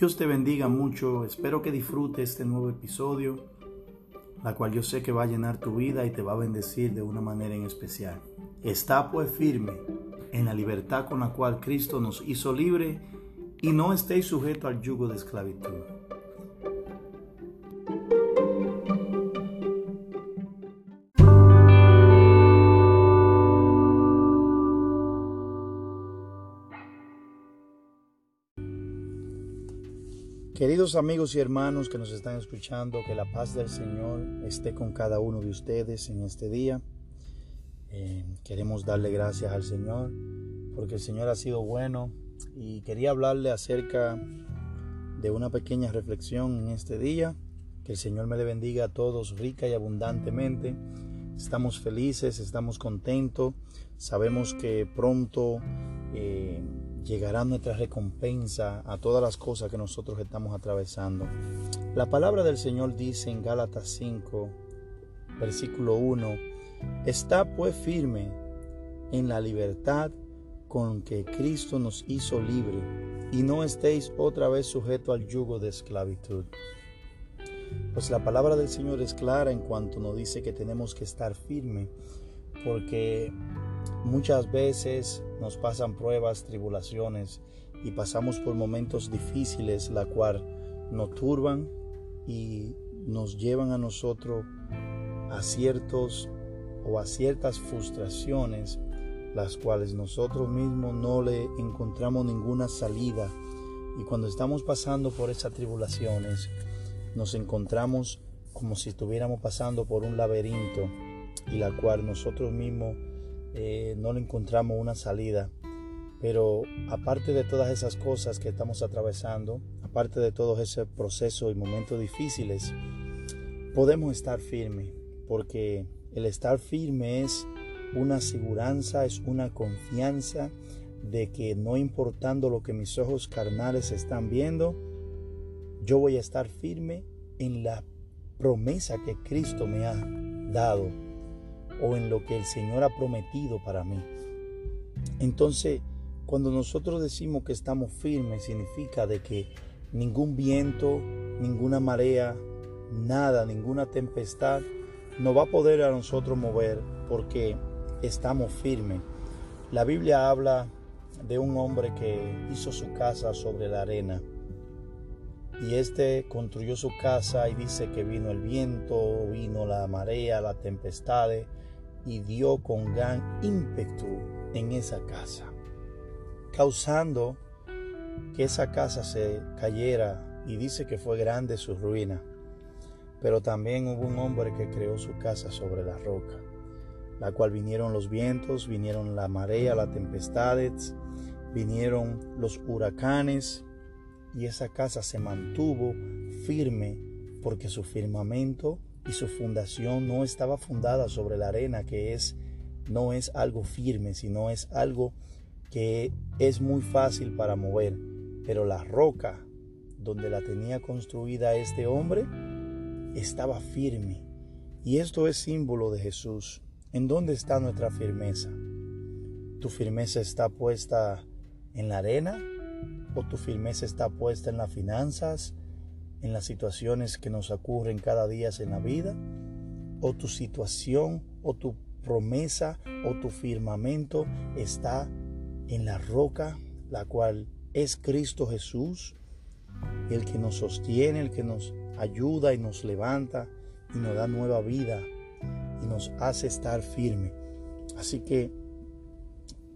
Dios te bendiga mucho, espero que disfrutes este nuevo episodio, la cual yo sé que va a llenar tu vida y te va a bendecir de una manera en especial. Está pues firme en la libertad con la cual Cristo nos hizo libre y no estéis sujeto al yugo de esclavitud. Queridos amigos y hermanos que nos están escuchando, que la paz del Señor esté con cada uno de ustedes en este día. Eh, queremos darle gracias al Señor porque el Señor ha sido bueno y quería hablarle acerca de una pequeña reflexión en este día. Que el Señor me le bendiga a todos rica y abundantemente. Estamos felices, estamos contentos, sabemos que pronto eh, llegará nuestra recompensa a todas las cosas que nosotros estamos atravesando. La palabra del Señor dice en Gálatas 5, versículo 1, está pues firme en la libertad con que Cristo nos hizo libre y no estéis otra vez sujeto al yugo de esclavitud. Pues la palabra del Señor es clara en cuanto nos dice que tenemos que estar firme porque Muchas veces nos pasan pruebas, tribulaciones y pasamos por momentos difíciles, la cual nos turban y nos llevan a nosotros a ciertos o a ciertas frustraciones, las cuales nosotros mismos no le encontramos ninguna salida. Y cuando estamos pasando por esas tribulaciones, nos encontramos como si estuviéramos pasando por un laberinto y la cual nosotros mismos eh, no le encontramos una salida. Pero aparte de todas esas cosas que estamos atravesando, aparte de todo ese proceso y momentos difíciles, podemos estar firmes, porque el estar firme es una aseguranza, es una confianza de que no importando lo que mis ojos carnales están viendo, yo voy a estar firme en la promesa que Cristo me ha dado o en lo que el Señor ha prometido para mí. Entonces, cuando nosotros decimos que estamos firmes, significa de que ningún viento, ninguna marea, nada, ninguna tempestad no va a poder a nosotros mover porque estamos firmes. La Biblia habla de un hombre que hizo su casa sobre la arena. Y este construyó su casa y dice que vino el viento, vino la marea, la tempestad, y dio con gran ímpetu en esa casa, causando que esa casa se cayera y dice que fue grande su ruina. Pero también hubo un hombre que creó su casa sobre la roca, la cual vinieron los vientos, vinieron la marea, las tempestades, vinieron los huracanes y esa casa se mantuvo firme porque su firmamento y su fundación no estaba fundada sobre la arena, que es no es algo firme, sino es algo que es muy fácil para mover. Pero la roca donde la tenía construida este hombre estaba firme. Y esto es símbolo de Jesús. ¿En dónde está nuestra firmeza? ¿Tu firmeza está puesta en la arena? ¿O tu firmeza está puesta en las finanzas? En las situaciones que nos ocurren cada día en la vida, o tu situación, o tu promesa, o tu firmamento está en la roca, la cual es Cristo Jesús, el que nos sostiene, el que nos ayuda y nos levanta y nos da nueva vida y nos hace estar firme. Así que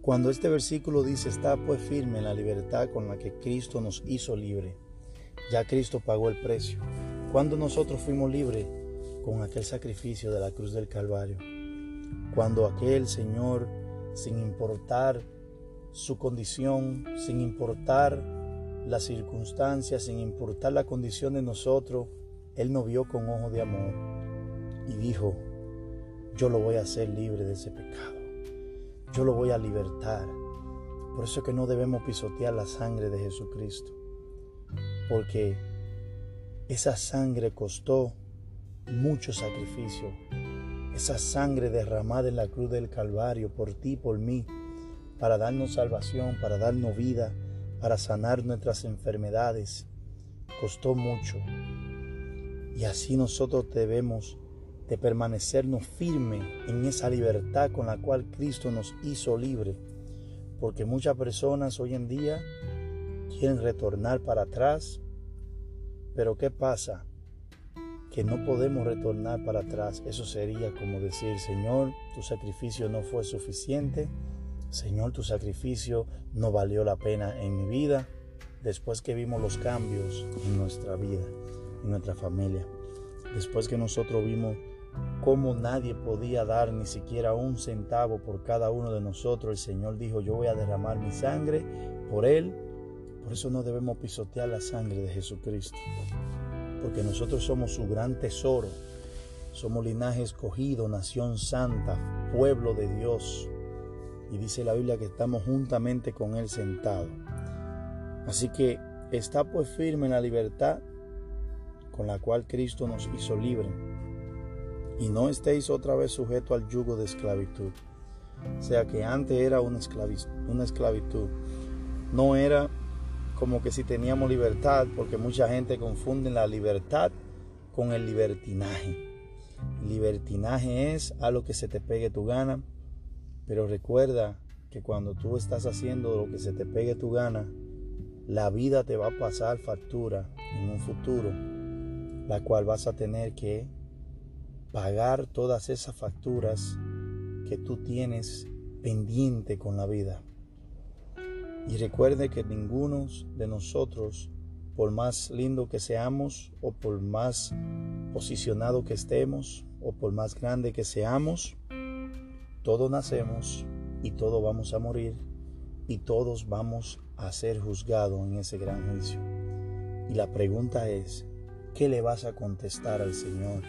cuando este versículo dice, está pues firme en la libertad con la que Cristo nos hizo libre, ya Cristo pagó el precio. Cuando nosotros fuimos libres con aquel sacrificio de la cruz del Calvario. Cuando aquel Señor, sin importar su condición, sin importar las circunstancias, sin importar la condición de nosotros, Él nos vio con ojo de amor y dijo, yo lo voy a hacer libre de ese pecado. Yo lo voy a libertar. Por eso es que no debemos pisotear la sangre de Jesucristo porque esa sangre costó mucho sacrificio. Esa sangre derramada en la cruz del Calvario por ti, por mí, para darnos salvación, para darnos vida, para sanar nuestras enfermedades. costó mucho. Y así nosotros debemos de permanecernos firmes en esa libertad con la cual Cristo nos hizo libre. Porque muchas personas hoy en día quieren retornar para atrás. Pero ¿qué pasa? Que no podemos retornar para atrás. Eso sería como decir, Señor, tu sacrificio no fue suficiente. Señor, tu sacrificio no valió la pena en mi vida. Después que vimos los cambios en nuestra vida, en nuestra familia. Después que nosotros vimos cómo nadie podía dar ni siquiera un centavo por cada uno de nosotros, el Señor dijo, yo voy a derramar mi sangre por Él por eso no debemos pisotear la sangre de Jesucristo, porque nosotros somos su gran tesoro, somos linaje escogido, nación santa, pueblo de Dios. Y dice la Biblia que estamos juntamente con Él sentado. Así que está pues firme en la libertad con la cual Cristo nos hizo libre. Y no estéis otra vez sujeto al yugo de esclavitud. O sea que antes era una esclavitud. No era como que si teníamos libertad, porque mucha gente confunde la libertad con el libertinaje. Libertinaje es a lo que se te pegue tu gana, pero recuerda que cuando tú estás haciendo lo que se te pegue tu gana, la vida te va a pasar factura en un futuro, la cual vas a tener que pagar todas esas facturas que tú tienes pendiente con la vida. Y recuerde que ninguno de nosotros, por más lindo que seamos, o por más posicionado que estemos, o por más grande que seamos, todos nacemos y todos vamos a morir y todos vamos a ser juzgados en ese gran juicio. Y la pregunta es, ¿qué le vas a contestar al Señor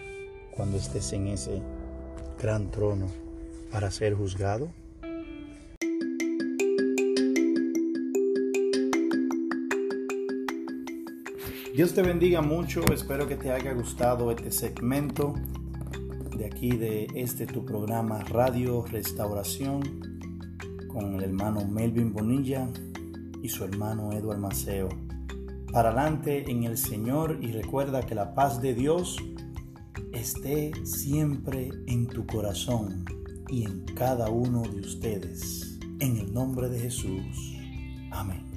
cuando estés en ese gran trono para ser juzgado? Dios te bendiga mucho, espero que te haya gustado este segmento de aquí de este tu programa Radio Restauración con el hermano Melvin Bonilla y su hermano Eduardo Maceo. Para adelante en el Señor y recuerda que la paz de Dios esté siempre en tu corazón y en cada uno de ustedes. En el nombre de Jesús. Amén.